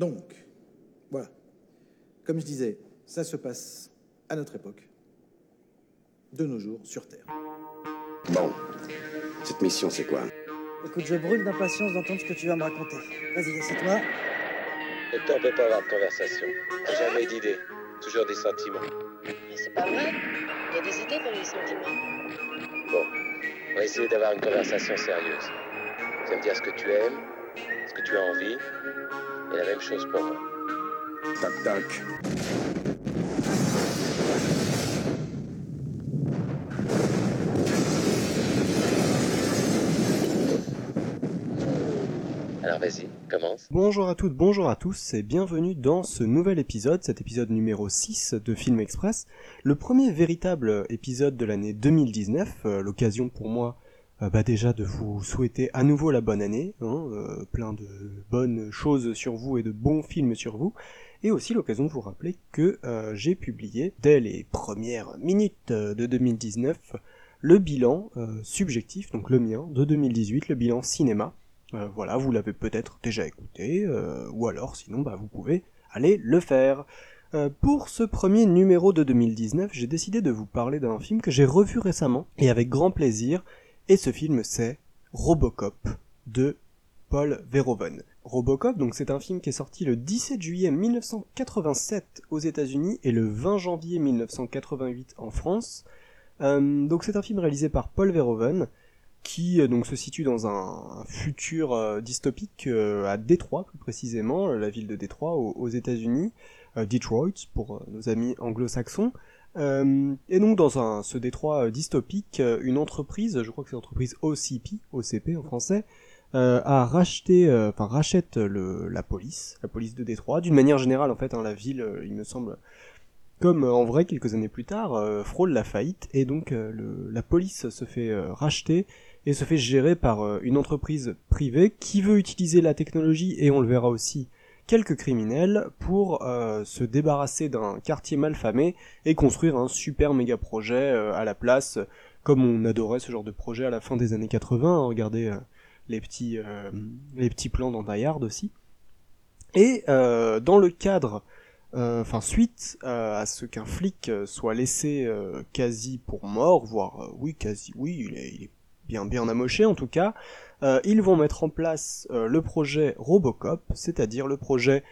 Donc, voilà. Comme je disais, ça se passe à notre époque, de nos jours, sur Terre. Bon, cette mission, c'est quoi? Écoute, je brûle d'impatience d'entendre ce que tu vas me raconter. Vas-y, assieds-toi. Le temps peut pas avoir de conversation. Jamais d'idées, toujours des sentiments. Mais c'est pas vrai. Il y a des idées dans les sentiments. Bon, on va essayer d'avoir une conversation sérieuse. Tu vas me dire ce que tu aimes, ce que tu as envie, et la même chose pour moi. Alors vas-y, commence. Bonjour à toutes, bonjour à tous et bienvenue dans ce nouvel épisode, cet épisode numéro 6 de Film Express, le premier véritable épisode de l'année 2019, euh, l'occasion pour moi euh, bah déjà de vous souhaiter à nouveau la bonne année, hein, euh, plein de bonnes choses sur vous et de bons films sur vous, et aussi l'occasion de vous rappeler que euh, j'ai publié dès les premières minutes euh, de 2019 le bilan euh, subjectif, donc le mien, de 2018, le bilan cinéma, euh, voilà, vous l'avez peut-être déjà écouté, euh, ou alors sinon bah, vous pouvez aller le faire. Euh, pour ce premier numéro de 2019, j'ai décidé de vous parler d'un film que j'ai revu récemment, et avec grand plaisir, et ce film c'est Robocop de Paul Verhoeven. Robocop, donc c'est un film qui est sorti le 17 juillet 1987 aux États-Unis et le 20 janvier 1988 en France. Euh, donc c'est un film réalisé par Paul Verhoeven, qui euh, donc se situe dans un, futur euh, dystopique à Détroit plus précisément, la ville de Détroit aux, États-Unis, Detroit pour nos amis anglo-saxons. Euh, et donc dans un, ce Détroit euh, dystopique, euh, une entreprise, je crois que c'est l'entreprise OCP, OCP en français, a racheté, enfin rachète la police, la police de Détroit. D'une manière générale en fait, hein, la ville, il me semble, comme en vrai quelques années plus tard, frôle la faillite et donc la police se fait racheter et se fait gérer par une entreprise privée qui veut utiliser la technologie et on le verra aussi quelques criminels pour euh, se débarrasser d'un quartier malfamé et construire un super méga projet euh, à la place comme on adorait ce genre de projet à la fin des années 80 hein, regardez euh, les petits euh, les petits plans dans Die Hard aussi. Et dans le cadre enfin suite à ce qu'un flic soit laissé quasi pour mort voire oui quasi oui il est, il est bien bien amoché en tout cas euh, ils vont mettre en place euh, le projet Robocop, c'est-à-dire le projet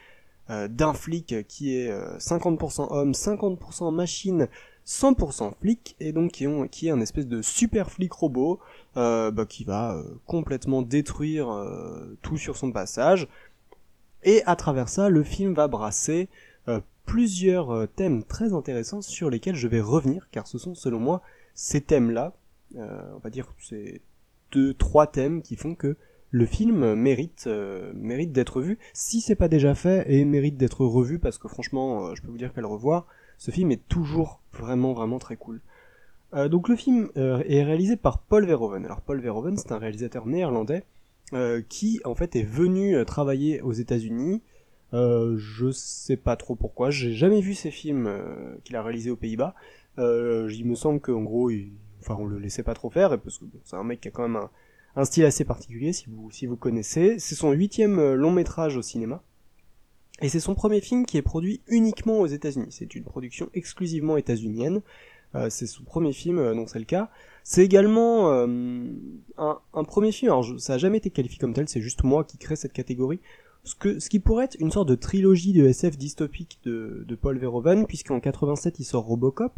euh, d'un flic qui est euh, 50% homme, 50% machine, 100% flic, et donc qui, ont, qui est un espèce de super flic robot bah, qui va complètement détruire tout sur son passage. Et à travers ça, le film va brasser plusieurs thèmes très intéressants sur lesquels je vais revenir, car ce sont selon moi ces thèmes-là, on va dire c'est deux, trois thèmes qui font que le film mérite, euh, mérite d'être vu, si c'est pas déjà fait, et mérite d'être revu, parce que franchement, euh, je peux vous dire qu'à le revoir, ce film est toujours vraiment vraiment très cool. Euh, donc le film euh, est réalisé par Paul Verhoeven. Alors Paul Verhoeven, c'est un réalisateur néerlandais euh, qui en fait est venu euh, travailler aux États-Unis. Euh, je sais pas trop pourquoi, j'ai jamais vu ces films euh, qu'il a réalisés aux Pays-Bas. Euh, il me semble qu'en gros. Enfin on le laissait pas trop faire, parce que c'est un mec qui a quand même un, style assez particulier si vous connaissez. C'est son huitième euh, long métrage au cinéma. Et c'est son premier film qui est produit uniquement aux États-Unis. C'est une production exclusivement états-unienne. Euh, c'est son premier film, euh, c'est le cas. C'est également euh, un, premier film, alors ça a jamais été qualifié comme tel, c'est juste moi qui crée cette catégorie. Ce qui pourrait être une sorte de trilogie de SF dystopique de, de Paul Verhoeven, puisqu'en 87 il sort Robocop.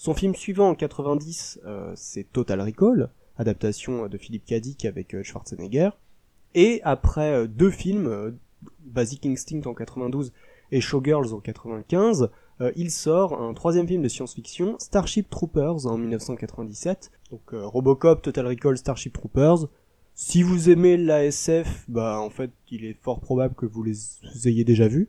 Son film suivant en 90, euh, c'est Total Recall, adaptation euh, de Philippe Dick avec euh, Schwarzenegger. Et après deux films, Basic Instinct en 92 et Showgirls en 95, euh, il sort un troisième film de science-fiction, Starship Troopers en 1997. Donc Robocop, Total Recall, Starship Troopers. Si vous aimez l'ASF, bah en fait il est fort probable que vous les ayez déjà vus.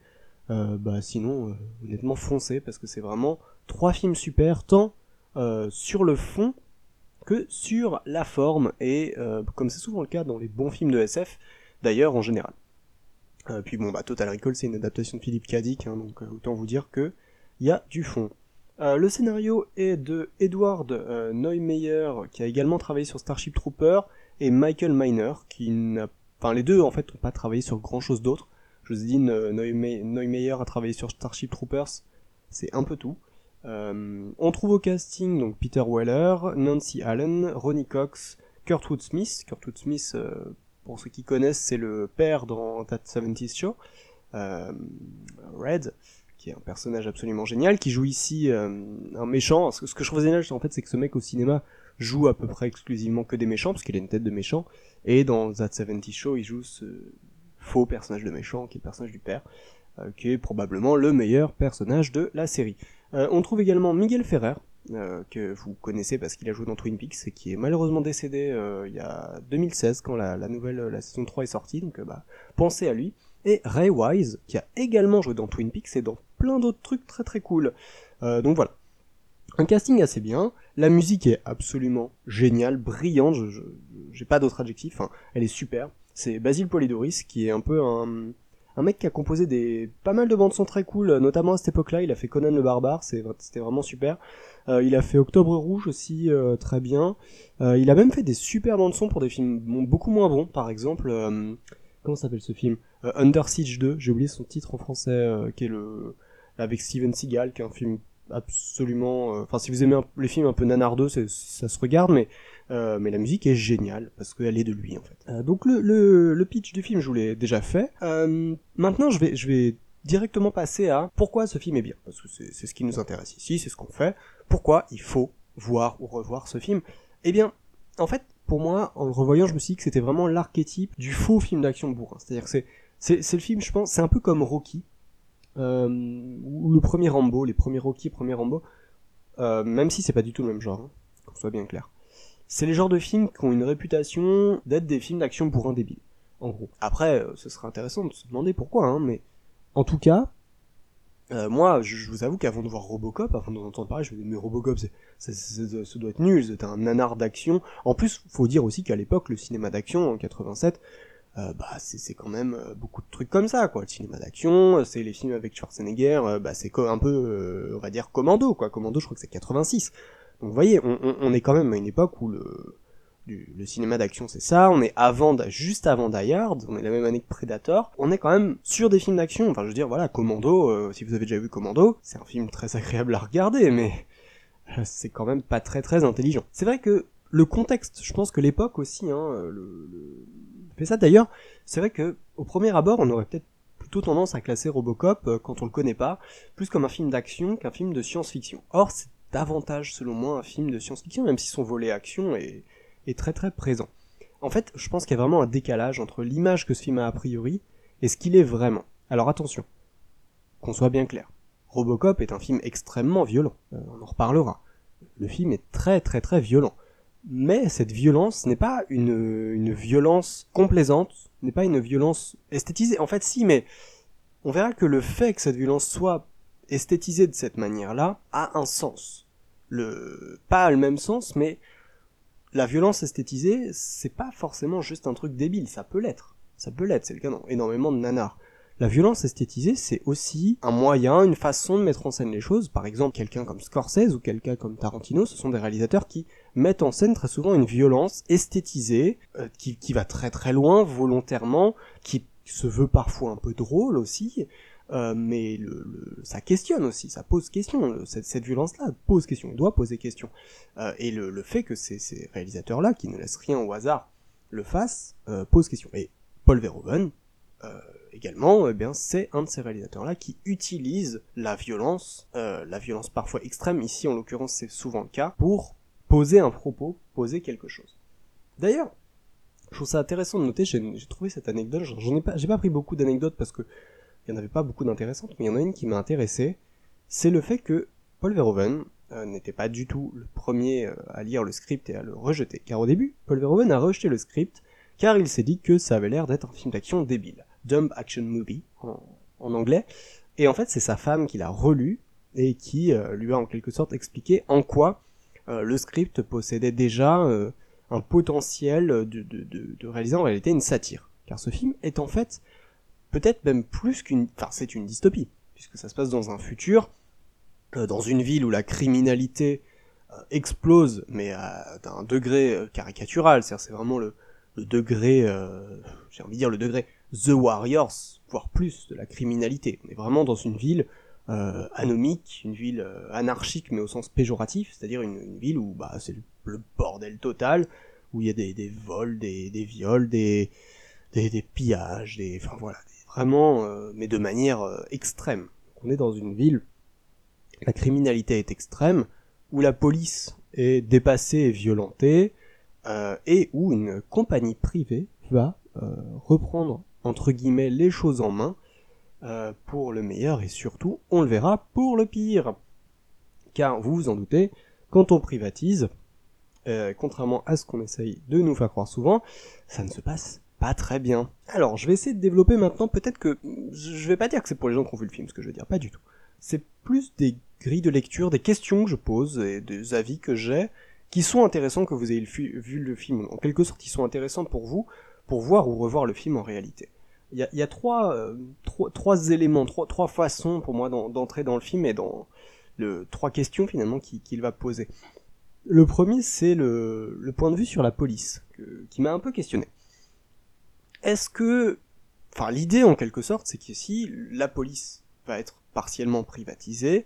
Bah sinon, honnêtement foncez parce que c'est vraiment trois films super, tant euh, sur le fond que sur la forme et euh, comme c'est souvent le cas dans les bons films de SF, d'ailleurs en général. Euh, puis bon bah Total Recall c'est une adaptation de Philippe Dick, hein, donc autant vous dire que il y a du fond. Le scénario est de Edward Neumeyer qui a également travaillé sur Starship Trooper et Michael Miner qui n'a, enfin les deux en fait n'ont pas travaillé sur grand chose d'autre. Jocelyn euh, Neumeier Neumeyer a travaillé sur Starship Troopers, c'est un peu tout. Euh, on trouve au casting donc Peter Weller, Nancy Allen, Ronnie Cox, Kurtwood Smith. Kurtwood Smith, euh, pour ceux qui connaissent, c'est le père dans That 70s Show. Euh, Red, qui est un personnage absolument génial, qui joue ici un méchant. Ce que, je trouve génial, en fait, c'est que ce mec au cinéma joue à peu près exclusivement que des méchants, parce qu'il a une tête de méchant. Et dans That 70s Show, il joue ce faux personnage de méchant, qui est le personnage du père, qui est probablement le meilleur personnage de la série. Euh, on trouve également Miguel Ferrer, euh, que vous connaissez parce qu'il a joué dans Twin Peaks et qui est malheureusement décédé euh, il y a 2016 quand la, nouvelle la saison 3 est sortie. Donc euh, bah, pensez à lui. Et Ray Wise qui a également joué dans Twin Peaks et dans plein d'autres trucs très très cool. Euh, donc voilà. Un casting assez bien. La musique est absolument géniale brillante. Je, j'ai pas d'autre adjectif hein. elle est super. C'est Basile Polidoris qui est un peu un un mec qui a composé des pas mal de bandes son très cool, euh, notamment à cette époque-là, il a fait Conan le barbare, c'était vraiment super. Euh, il a fait Octobre rouge aussi euh, très bien. Il a même fait des super bandes son pour des films beaucoup moins bons, par exemple comment s'appelle ce film? Under Siege 2, j'ai oublié son titre en français qui est le avec Steven Seagal qui est un film absolument euh, enfin si vous aimez les films un peu nanardeux, ça se regarde mais euh, mais la musique est géniale parce qu'elle est de lui en fait. Euh, donc le, le, pitch du film, je vous l'ai déjà fait. Maintenant, je vais, je vais directement passer à pourquoi ce film est bien parce que c'est ce qui nous intéresse ici, c'est ce qu'on fait. Pourquoi il faut voir ou revoir ce film? Eh bien, en fait, pour moi, en le revoyant, je me suis dit que c'était vraiment l'archétype du faux film d'action bourrin. C'est-à-dire que c'est c'est le film, je pense, c'est un peu comme Rocky ou le premier Rambo, les premiers Rocky, premier Rambo. Euh, même si c'est pas du tout le même genre, hein, qu'on soit bien clair. C'est les genres de films qui ont une réputation d'être des films d'action bourrin débiles, en gros. Après, euh, ce serait intéressant de se demander pourquoi, hein, mais en tout cas, euh, moi, je, je vous avoue qu'avant de voir Robocop, avant d'en entendre parler, je me dis mais Robocop, c'est, c'est- c'est- ça doit être nul, c'est un nanar d'action. En plus, faut dire aussi qu'à l'époque, le cinéma d'action en 87, euh, bah c'est, quand même euh, beaucoup de trucs comme ça, quoi. Le cinéma d'action, c'est les films avec Schwarzenegger, euh, bah c'est un peu, euh, on va dire Commando, quoi. Commando, je crois que c'est 86. Donc vous voyez, on, est quand même à une époque où le, le cinéma d'action c'est ça, on est avant, juste avant Die on est la même année que Predator, on est quand même sur des films d'action, enfin je veux dire voilà, Commando, euh, si vous avez déjà vu Commando, c'est un film très agréable à regarder, mais euh, c'est quand même pas très très intelligent. C'est vrai que le contexte, je pense que l'époque aussi, hein, le- fait ça d'ailleurs, c'est vrai que au premier abord on aurait peut-être plutôt tendance à classer Robocop, euh, quand on le connaît pas, plus comme un film d'action qu'un film de science-fiction. Or c'est davantage selon moi un film de science-fiction, même si son volet action est, est très très présent. En fait, je pense qu'il y a vraiment un décalage entre l'image que ce film a a priori et ce qu'il est vraiment. Alors attention, qu'on soit bien clair. Robocop est un film extrêmement violent, euh, on en reparlera. Le film est très très très violent. Mais cette violence n'est pas une, violence complaisante, n'est pas une violence esthétisée. En fait, si, mais on verra que le fait que cette violence soit esthétisée de cette manière-là a un sens. Le, pas le même sens, mais la violence esthétisée, c'est pas forcément juste un truc débile, ça peut l'être. Ça peut l'être, c'est le cas dans énormément de nanars. La violence esthétisée, c'est aussi un moyen, une façon de mettre en scène les choses. Par exemple, quelqu'un comme Scorsese ou quelqu'un comme Tarantino, ce sont des réalisateurs qui mettent en scène très souvent une violence esthétisée, euh, qui, qui va très très loin, volontairement, qui se veut parfois un peu drôle aussi, euh, mais ça questionne aussi, ça pose question. Cette, violence-là pose question, doit poser question. Euh, et le, fait que ces, ces réalisateurs-là, qui ne laissent rien au hasard, le fassent, pose question. Et Paul Verhoeven, également, eh bien, c'est un de ces réalisateurs-là qui utilise la violence, euh, la violence parfois extrême, ici en l'occurrence c'est souvent le cas, pour poser un propos, poser quelque chose. D'ailleurs, je trouve ça intéressant de noter, j'ai trouvé cette anecdote, j'en ai pas, j'ai pas pris beaucoup d'anecdotes parce que il y en avait pas beaucoup d'intéressantes, mais il y en a une qui m'a intéressé, c'est le fait que Paul Verhoeven euh, n'était pas du tout le premier euh, à lire le script et à le rejeter, car au début, Paul Verhoeven a rejeté le script car il s'est dit que ça avait l'air d'être un film d'action débile, dumb action movie en, anglais, et en fait c'est sa femme qui l'a relu et qui euh, lui a en quelque sorte expliqué en quoi euh, le script possédait déjà euh, un potentiel de, de, de, réaliser en réalité une satire. Car ce film est en fait peut-être même plus qu'une... Enfin c'est une dystopie, puisque ça se passe dans un futur, dans une ville où la criminalité explose, mais à d'un degré caricatural, c'est-à-dire c'est vraiment le, le degré, j'ai envie de dire le degré The Warriors, voire plus, de la criminalité. On est vraiment dans une ville euh, anomique, une ville euh, anarchique mais au sens péjoratif, c'est-à-dire une, une ville où bah, c'est le, bordel total, où il y a des, des vols, des, des viols, des, des, des pillages, des, enfin voilà, vraiment, euh, mais de manière euh, extrême. On est dans une ville, la criminalité est extrême, où la police est dépassée et violentée, euh, et où une compagnie privée va euh, reprendre entre guillemets les choses en main euh, pour le meilleur et surtout, on le verra, pour le pire. Car vous vous en doutez, quand on privatise, euh, contrairement à ce qu'on essaye de nous faire croire souvent, ça ne se passe pas très bien. Alors, je vais essayer de développer maintenant, peut-être que, je vais pas dire que c'est pour les gens qui ont vu le film, ce que je veux dire, pas du tout. C'est plus des grilles de lecture, des questions que je pose et des avis que j'ai, qui sont intéressants que vous ayez vu le film. En quelque sorte, ils sont intéressants pour vous, pour voir ou revoir le film en réalité. Il y a, euh, trois, éléments, trois, façons pour moi d'en- d'entrer dans le film et dans le, trois questions finalement qu'il va poser. Le premier, c'est le, point de vue sur la police, que- qui m'a un peu questionné. Est-ce que, enfin, l'idée en quelque sorte, c'est qu'ici, la police va être partiellement privatisée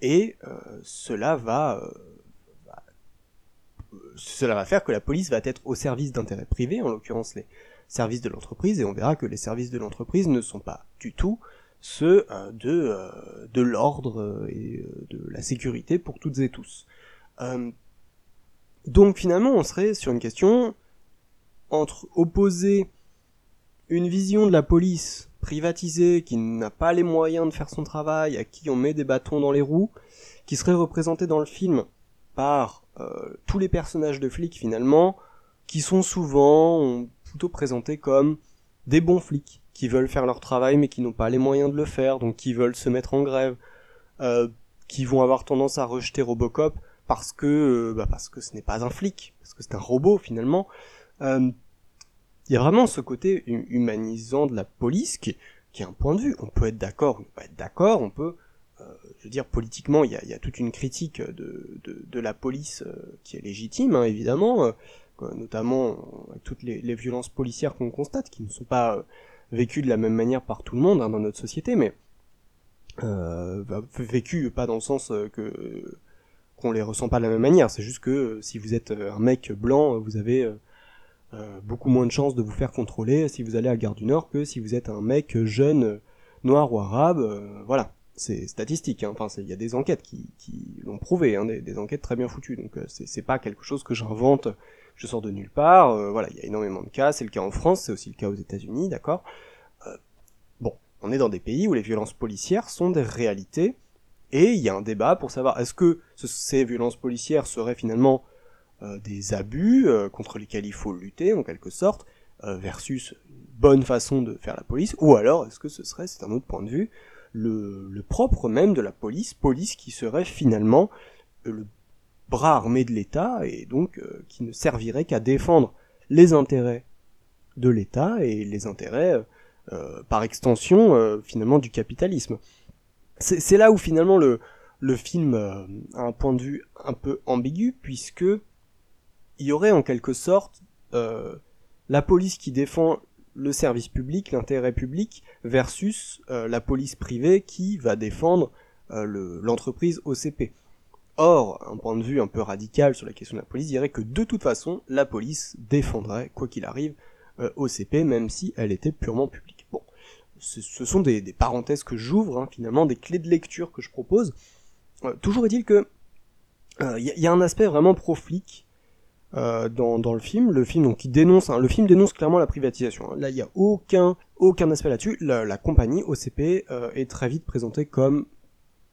et euh, cela va, va- euh, cela va faire que la police va être au service d'intérêts privés, en l'occurrence les services de l'entreprise, et on verra que les services de l'entreprise ne sont pas du tout ceux euh, de, euh, de l'ordre euh, et de la sécurité pour toutes et tous. Donc finalement, on serait sur une question entre opposer une vision de la police privatisée qui n'a pas les moyens de faire son travail, à qui on met des bâtons dans les roues, qui serait représentée dans le film par euh, tous les personnages de flics finalement, qui sont souvent plutôt présentés comme des bons flics, qui veulent faire leur travail mais qui n'ont pas les moyens de le faire, donc qui veulent se mettre en grève, euh, qui vont avoir tendance à rejeter Robocop parce que euh, bah parce que ce n'est pas un flic, parce que c'est un robot finalement. Il y a vraiment ce côté hu- humanisant de la police qui, qui est un point de vue. On peut être d'accord, on peut être d'accord, on peut, je veux dire, politiquement, il y a, toute une critique de, de, la police euh, qui est légitime, hein, évidemment, euh, notamment avec toutes les, violences policières qu'on constate, qui ne sont pas euh, vécues de la même manière par tout le monde hein, dans notre société, mais euh, bah, vécues pas dans le sens euh, que qu'on les ressent pas de la même manière. C'est juste que euh, si vous êtes euh, un mec blanc, vous avez euh, euh, beaucoup moins de chances de vous faire contrôler si vous allez à Gare du Nord que si vous êtes un mec jeune, euh, noir ou arabe. euh, voilà, c'est statistique. Hein. Enfin, il y a des enquêtes qui, l'ont prouvé, hein, des, enquêtes très bien foutues. Donc euh, c'est pas quelque chose que j'invente, je sors de nulle part. euh, voilà, il y a énormément de cas. C'est le cas en France, c'est aussi le cas aux États-Unis, d'accord. Euh, bon, on est dans des pays où les violences policières sont des réalités. Et il y a un débat pour savoir est-ce que ce- ces violences policières seraient finalement des abus contre lesquels il faut lutter en quelque sorte, versus une bonne façon de faire la police, ou alors est-ce que ce serait, c'est un autre point de vue, le, propre même de la police, police qui serait finalement euh, le bras armé de l'État et donc euh, qui ne servirait qu'à défendre les intérêts de l'État et les intérêts, euh, par extension, finalement, du capitalisme. C'est là où finalement le, le film a un point de vue un peu ambigu, puisque il y aurait en quelque sorte la police qui défend le service public, l'intérêt public, versus euh, la police privée qui va défendre euh, le- l'entreprise OCP. Or, un point de vue un peu radical sur la question de la police dirait que de toute façon, la police défendrait, quoi qu'il arrive, euh, OCP, même si elle était purement publique. Bon, ce, sont des, parenthèses que j'ouvre, hein, finalement, des clés de lecture que je propose. Toujours est-il que il y, y a un aspect vraiment pro-flic euh, dans, dans le film. Le film donc qui dénonce, hein, le film dénonce clairement la privatisation. hein. Là, il y a aucun aucun aspect là-dessus. La, compagnie OCP euh, est très vite présentée comme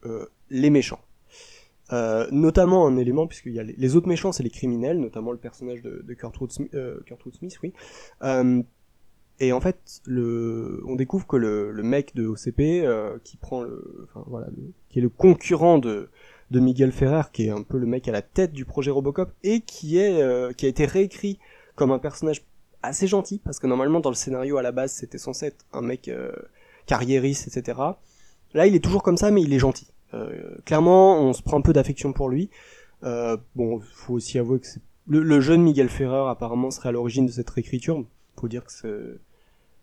euh, les méchants. Notamment un élément puisqu'il y a les, autres méchants, c'est les criminels, notamment le personnage de, de Kurtwood Smith, Kurtwood Smith, oui. Et en fait, le, on découvre que le, le mec de OCP qui prend qui est le concurrent de de Miguel Ferrer, qui est un peu le mec à la tête du projet Robocop, et qui est euh, qui a été réécrit comme un personnage assez gentil, parce que normalement dans le scénario à la base c'était censé être un mec euh, carriériste, etc. Là il est toujours comme ça, mais il est gentil. Euh, clairement, on se prend un peu d'affection pour lui. Bon, faut aussi avouer que. Le, le jeune Miguel Ferrer apparemment serait à l'origine de cette réécriture. Faut dire que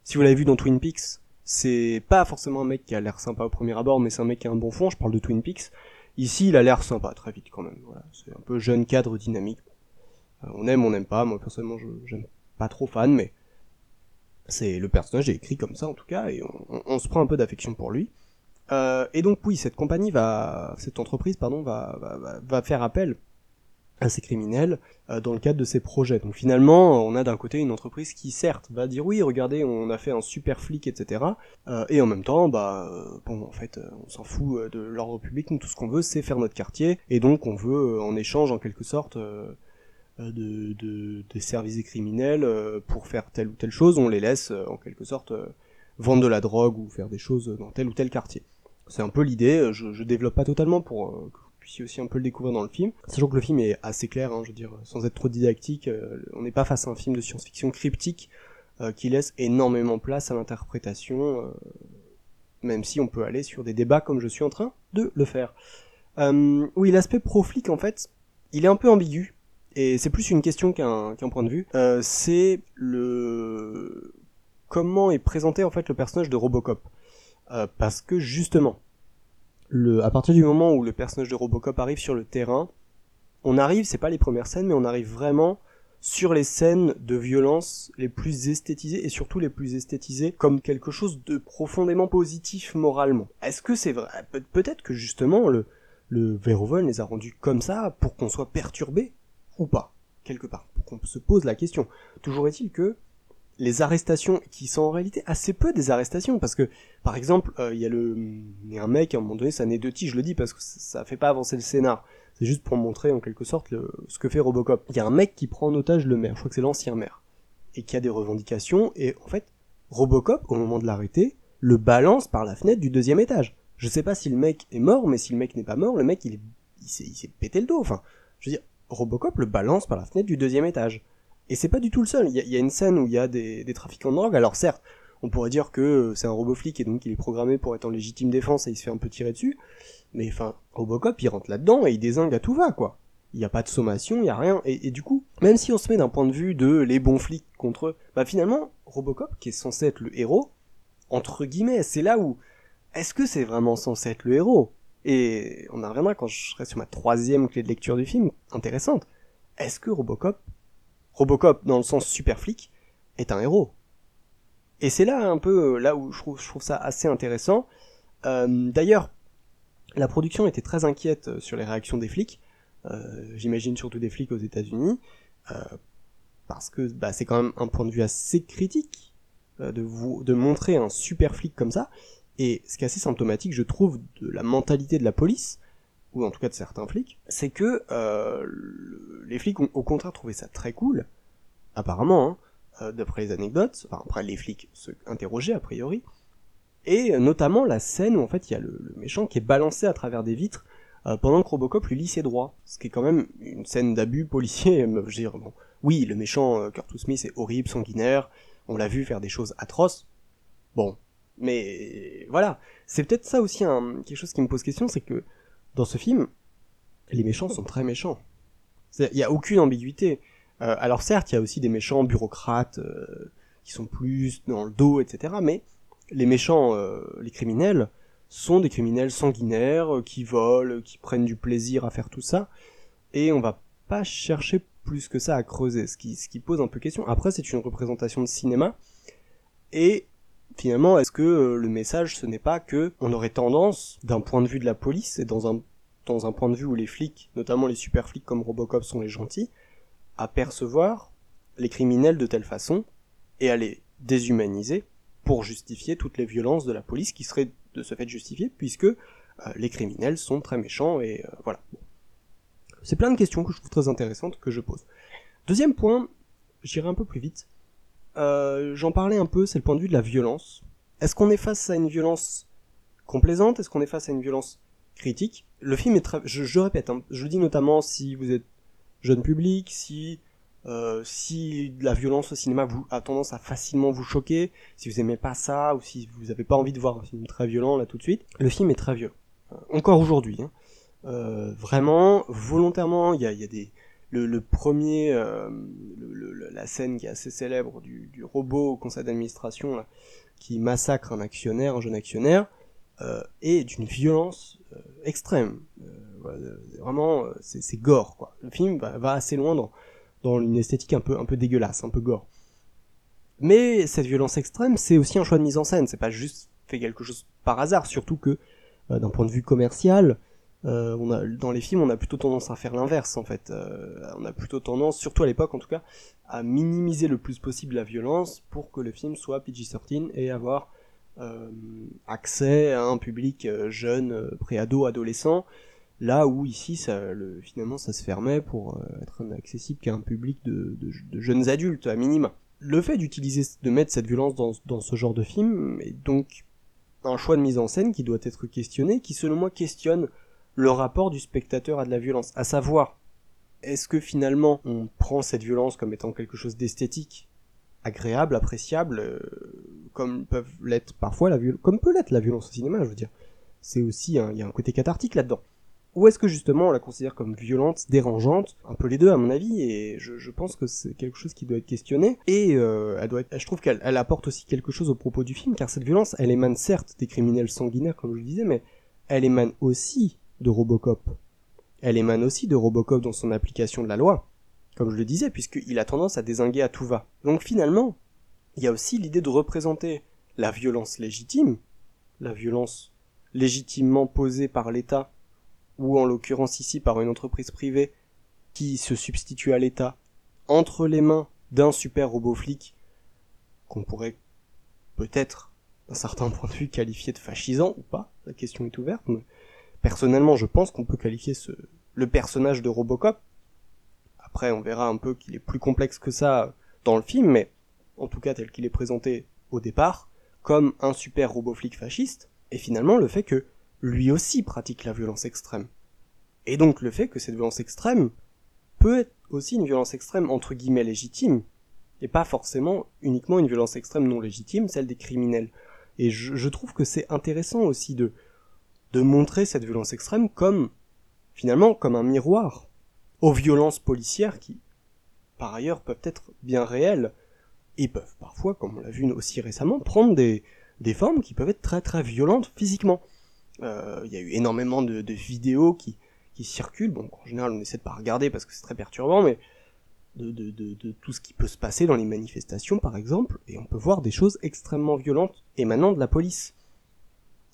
si vous l'avez vu dans Twin Peaks, c'est pas forcément un mec qui a l'air sympa au premier abord, mais c'est un mec qui a un bon fond. Je parle de Twin Peaks. Ici, il a l'air sympa très vite quand même. Voilà, c'est un peu jeune cadre dynamique. Euh, on aime, on n'aime pas. Moi personnellement, je j'aime pas trop fan, mais c'est le personnage est écrit comme ça en tout cas, et on, se prend un peu d'affection pour lui. Euh, et donc oui, cette compagnie va, cette entreprise pardon, va faire appel à ces criminels euh, dans le cadre de ses projets. Donc finalement, on a d'un côté une entreprise qui certes va dire oui, regardez, on a fait un super flic, etc. Euh, et en même temps, bah euh, bon, en fait, euh, on s'en fout de l'ordre public. Nous, tout ce qu'on veut, c'est faire notre quartier, et donc on veut en échange, en quelque sorte. de, de, des services des criminels pour faire telle ou telle chose, on les laisse en quelque sorte vendre de la drogue ou faire des choses dans tel ou tel quartier. C'est un peu l'idée, je, je développe pas totalement pour aussi un peu le découvrir dans le film. Sachant que le film est assez clair, hein, je veux dire, sans être trop didactique, euh, on n'est pas face à un film de science-fiction cryptique euh, qui laisse énormément place à l'interprétation, euh, même si on peut aller sur des débats comme je suis en train de le faire. Oui, l'aspect pro-flic, en fait, il est un peu ambigu, et c'est plus une question qu'un point de vue. C'est le comment est présenté en fait le personnage de Robocop. Parce que justement, le, à partir du moment où le personnage de Robocop arrive sur le terrain, on arrive, c'est pas les premières scènes, mais on arrive vraiment sur les scènes de violence les plus esthétisées et surtout les plus esthétisées comme quelque chose de profondément positif moralement. Est-ce que c'est vrai? Pe- Peut-être que justement le, le Verhoeven les a rendus comme ça pour qu'on soit perturbé ou pas, quelque part, pour qu'on se pose la question. Toujours est-il que les arrestations, qui sont en réalité assez peu des arrestations, parce que, par exemple, euh, il y a le, y a un mec, à un moment donné, ça n'est de je le dis parce que ça, fait pas avancer le scénar. C'est juste pour montrer, en quelque sorte, ce que fait Robocop. Il y a un mec qui prend en otage le maire, je crois que c'est l'ancien maire, et qui a des revendications, et en fait, Robocop, au moment de l'arrêter, le balance par la fenêtre du deuxième étage. Je sais pas si le mec est mort, mais si le mec n'est pas mort, le mec, il, est- il s'est pété le dos, enfin, je veux dire, Robocop le balance par la fenêtre du deuxième étage. Et c'est pas du tout le seul. Il y a, une scène où il y a des, des trafiquants de drogue. Alors certes, on pourrait dire que euh, c'est un robot flic et donc il est programmé pour être en légitime défense et il se fait un peu tirer dessus. Mais enfin, Robocop, il rentre là-dedans et il désingue à tout va, quoi. Il n'y a pas de sommation, il n'y a rien. Et, et du coup, même si on se met d'un point de vue de les bons flics contre eux, bah finalement, Robocop, qui est censé être le héros, entre guillemets, c'est là où... Est-ce que c'est vraiment censé être le héros? Et on en reviendra quand je serai sur ma troisième clé de lecture du film, intéressante. Est-ce que Robocop Robocop, dans le sens super flic, est un héros. Et c'est là un peu euh, là où je trouve, ça assez intéressant. Euh, D'ailleurs, la production était très inquiète euh, sur les réactions des flics. J'imagine surtout des flics aux États-Unis, parce que bah, c'est quand même un point de vue assez critique de de montrer un super flic comme ça. Et ce qui est assez symptomatique, je trouve, de la mentalité de la police, ou en tout cas de certains flics, c'est que euh, le- les flics ont au contraire trouvé ça très cool, apparemment, hein, euh, d'après les anecdotes, enfin après les flics se interrogeaient a priori, et notamment la scène où en fait il y a le, méchant qui est balancé à travers des vitres euh, pendant que Robocop lui lit ses droits, ce qui est quand même une scène d'abus policier, je veux dire, bon, oui, le méchant euh, Kurt Smith est horrible, sanguinaire, on l'a vu faire des choses atroces, bon, mais voilà, c'est peut-être ça aussi un, quelque chose qui me pose question, c'est que dans ce film, les méchants sont très méchants. Il n'y a aucune ambiguïté. Euh, alors certes, il y a aussi des méchants bureaucrates euh, qui sont plus dans le dos, etc. Mais les méchants, euh, les criminels, sont des criminels sanguinaires, qui volent, qui prennent du plaisir à faire tout ça. Et on va pas chercher plus que ça à creuser, ce qui, ce qui pose un peu question. Après, c'est une représentation de cinéma. Et finalement, est-ce que le message, ce n'est pas que on aurait tendance, d'un point de vue de la police, et dans un, dans un point de vue où les flics, notamment les super flics comme Robocop sont les gentils, à percevoir les criminels de telle façon, et à les déshumaniser pour justifier toutes les violences de la police qui seraient de ce fait justifiées, puisque euh, les criminels sont très méchants, et euh, voilà. C'est plein de questions que je trouve très intéressantes que je pose. Deuxième point, j'irai un peu plus vite. Euh, J'en parlais un peu, c'est le point de vue de la violence. Est-ce qu'on est face à une violence complaisante? Est-ce qu'on est face à une violence critique Le film est très... Je, répète, hein, je le dis notamment si vous êtes jeune public, si... Euh, si la violence au cinéma a tendance à facilement vous choquer, si vous aimez pas ça, ou si vous avez pas envie de voir un film très violent là tout de suite, le film est très violent. Euh, encore aujourd'hui. Hein. Euh, vraiment, volontairement, il y a, des, le, premier, la scène qui est assez célèbre du, robot au conseil d'administration qui massacre un actionnaire, un jeune actionnaire, est d'une violence extrême. Euh, euh, vraiment, euh, c'est gore quoi. Le film va, assez loin dans, une esthétique un peu, dégueulasse, un peu gore. Mais cette violence extrême, c'est aussi un choix de mise en scène. C'est pas juste fait quelque chose par hasard, surtout que d'un point de vue commercial, on a, dans les films, on a plutôt tendance à faire l'inverse en fait. On a plutôt tendance, surtout à l'époque en tout cas, à minimiser le plus possible la violence pour que le film soit PG-13 et avoir accès à un public euh, jeune, euh, préado, adolescent. Là où ici, finalement, ça se fermait pour euh, être accessible qu'à un public de, jeunes adultes à minima. Le fait d'utiliser, de mettre cette violence dans, ce genre de film est donc un choix de mise en scène qui doit être questionné, qui selon moi questionne le rapport du spectateur à de la violence, à savoir, est-ce que finalement on prend cette violence comme étant quelque chose d'esthétique, agréable, appréciable, euh, comme peuvent l'être parfois la violence, comme peut l'être la violence au cinéma, je veux dire. C'est aussi, il y a un côté cathartique là-dedans. Ou est-ce que justement on la considère comme violente, dérangeante, un peu les deux à mon avis, et je, je pense que c'est quelque chose qui doit être questionné, et euh, elle doit être, je trouve qu'elle elle apporte aussi quelque chose au propos du film, car cette violence, elle émane certes des criminels sanguinaires, comme je le disais, mais elle émane aussi de Robocop. Elle émane aussi de Robocop dans son application de la loi, comme je le disais, puisqu'il a tendance à désinguer à tout va. Donc finalement, il y a aussi l'idée de représenter la violence légitime, la violence légitimement posée par l'État, ou en l'occurrence ici par une entreprise privée qui se substitue à l'État, entre les mains d'un super robot flic qu'on pourrait peut-être, d'un certain point de vue, qualifier de fascisant ou pas, la question est ouverte, mais personnellement je pense qu'on peut qualifier ce, le personnage de Robocop, après on verra un peu qu'il est plus complexe que ça dans le film, mais en tout cas tel qu'il est présenté au départ, comme un super robot flic fasciste, et finalement le fait que lui aussi pratique la violence extrême. Et donc le fait que cette violence extrême peut être aussi une violence extrême entre guillemets légitime, et pas forcément uniquement une violence extrême non légitime, celle des criminels. Et je, trouve que c'est intéressant aussi de, de montrer cette violence extrême comme, finalement, comme un miroir aux violences policières qui, par ailleurs, peuvent être bien réelles, et peuvent parfois, comme on l'a vu aussi récemment, prendre des, des formes qui peuvent être très très violentes physiquement. Euh, Il y a eu énormément de, vidéos qui, qui circulent, bon, en général on essaie de pas regarder parce que c'est très perturbant, mais de, de, tout ce qui peut se passer dans les manifestations par exemple, et on peut voir des choses extrêmement violentes émanant de la police,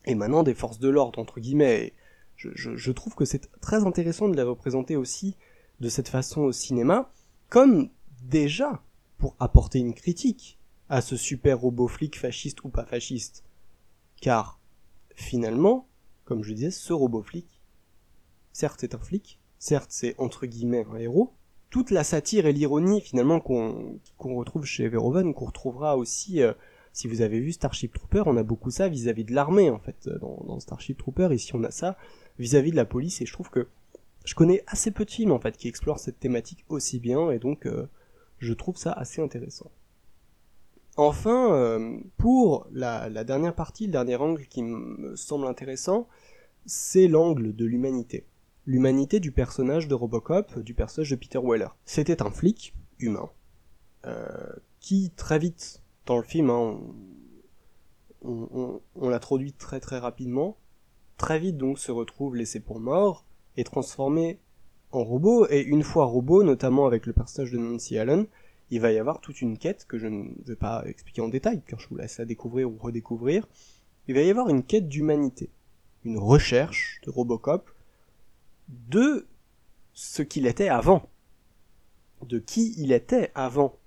émanant des forces de l'ordre, entre guillemets. Et je, je, je trouve que c'est très intéressant de les représenter aussi de cette façon au cinéma, comme déjà pour apporter une critique à ce super robot flic fasciste ou pas fasciste. Car, finalement, comme je disais, ce robot flic, certes c'est un flic, certes c'est entre guillemets un héros, toute la satire et l'ironie finalement qu'on retrouve chez Verhoeven, qu'on retrouvera aussi, euh, si vous avez vu Starship Trooper, on a beaucoup ça vis-à-vis de l'armée en fait, dans, dans Starship Trooper, ici on a ça vis-à-vis de la police, et je trouve que je connais assez peu de films en fait qui explorent cette thématique aussi bien, et donc euh, je trouve ça assez intéressant. Enfin, euh, pour la, la dernière partie, le dernier angle qui me semble intéressant, c'est l'angle de l'humanité. L'humanité du personnage de Robocop, du personnage de Peter Weller. C'était un flic humain euh, qui très vite dans le film, hein, on, on, on l'introduit très très rapidement, très vite donc se retrouve laissé pour mort et transformé en robot. Et une fois robot, notamment avec le personnage de Nancy Allen, il va y avoir toute une quête que je ne vais pas expliquer en détail, car je vous laisse la découvrir ou redécouvrir. Il va y avoir une quête d'humanité, une recherche de Robocop de ce qu'il était avant, de qui il était avant.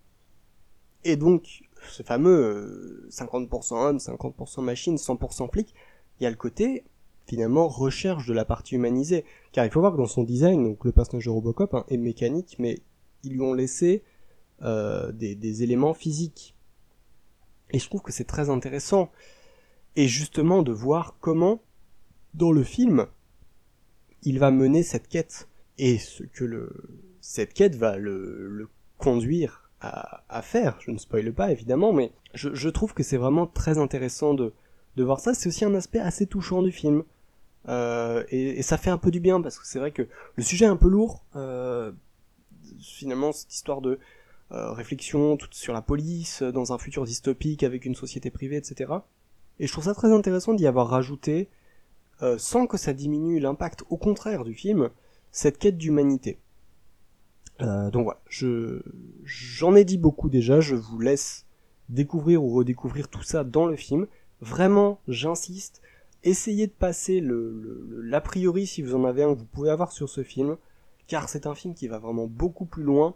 Et donc, ce fameux 50% homme, 50% machine, 100% flic, il y a le côté, finalement, recherche de la partie humanisée. Car il faut voir que dans son design, donc le personnage de Robocop hein, est mécanique, mais ils lui ont laissé euh, des, éléments physiques. Et je trouve que c'est très intéressant. Et justement de voir comment, dans le film, il va mener cette quête. Et ce que cette quête va le, conduire à, à, faire. Je ne spoile pas évidemment, mais je, je trouve que c'est vraiment très intéressant de, de voir ça. C'est aussi un aspect assez touchant du film. Euh, et, ça fait un peu du bien parce que c'est vrai que le sujet est un peu lourd. Euh, finalement cette histoire de euh, réflexion toute sur la police dans un futur dystopique avec une société privée, etc. Et je trouve ça très intéressant d'y avoir rajouté, sans que ça diminue l'impact, au contraire du film, cette quête d'humanité. Donc voilà, je j'en ai dit beaucoup déjà, je vous laisse découvrir ou redécouvrir tout ça dans le film. Vraiment, j'insiste, essayez de passer l'a priori si vous en avez un que vous pouvez avoir sur ce film, car c'est un film qui va vraiment beaucoup plus loin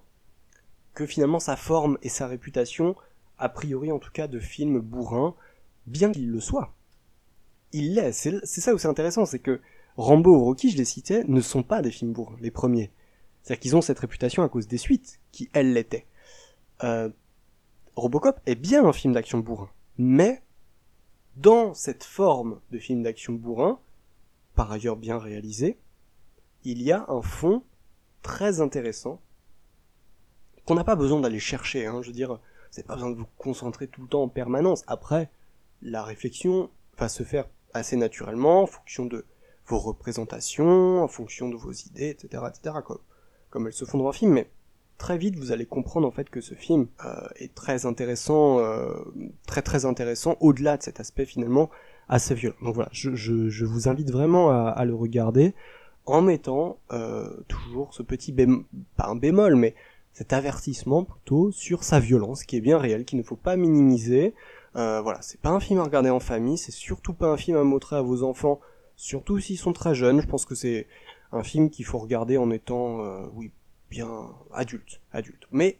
que finalement sa forme et sa réputation, a priori en tout cas de film bourrin, bien qu'il le soit. Il l'est, c'est c'est ça où c'est intéressant, c'est que Rambo ou Rocky, je les citais, ne sont pas des films bourrins, les premiers. C'est-à-dire qu'ils ont cette réputation à cause des suites, qui elles l'étaient. Euh, Robocop est bien un film d'action bourrin, mais dans cette forme de film d'action bourrin, par ailleurs bien réalisé, il y a un fond très intéressant qu'on n'a pas besoin d'aller chercher. Hein, je veux dire, n'avez pas besoin de vous concentrer tout le temps en permanence. Après, la réflexion va se faire assez naturellement en fonction de vos représentations, en fonction de vos idées, etc., etc., comme, comme elles se font dans un film. Mais très vite, vous allez comprendre en fait que ce film euh, est très intéressant, euh, très très intéressant, au-delà de cet aspect finalement assez violent. Donc voilà, je, je, vous invite vraiment à, le regarder en mettant euh, toujours ce petit bémol, pas un bémol, mais cet avertissement plutôt sur sa violence, qui est bien réelle, qu'il ne faut pas minimiser. Voilà, c'est pas un film à regarder en famille, c'est surtout pas un film à montrer à vos enfants, surtout s'ils sont très jeunes. Je pense que c'est un film qu'il faut regarder en étant, oui, bien adulte, adulte. Mais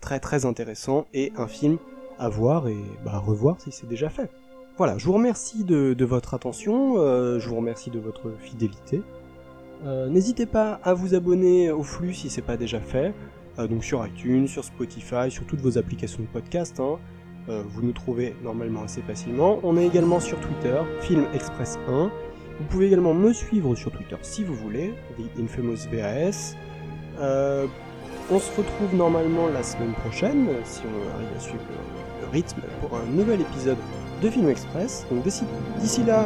très très intéressant et un film à voir et bah, à revoir si c'est déjà fait. Voilà, je vous remercie de, votre attention, euh, je vous remercie de votre fidélité. Euh, N'hésitez pas à vous abonner au flux si c'est pas déjà fait, euh, donc sur iTunes, sur Spotify, sur toutes vos applications de podcast. Hein. Vous nous trouvez normalement assez facilement. On est également sur Twitter, Film Express 1. Vous pouvez également me suivre sur Twitter si vous voulez, The VAS. Euh, on se retrouve normalement la semaine prochaine, si on arrive à suivre le, rythme, pour un nouvel épisode de Film Express. Donc d'ici là,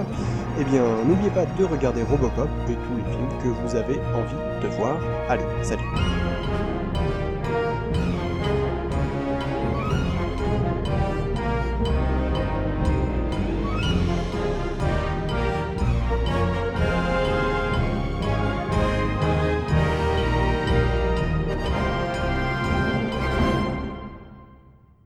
eh bien, n'oubliez pas de regarder Robocop et tous les films que vous avez envie de voir. Allez, salut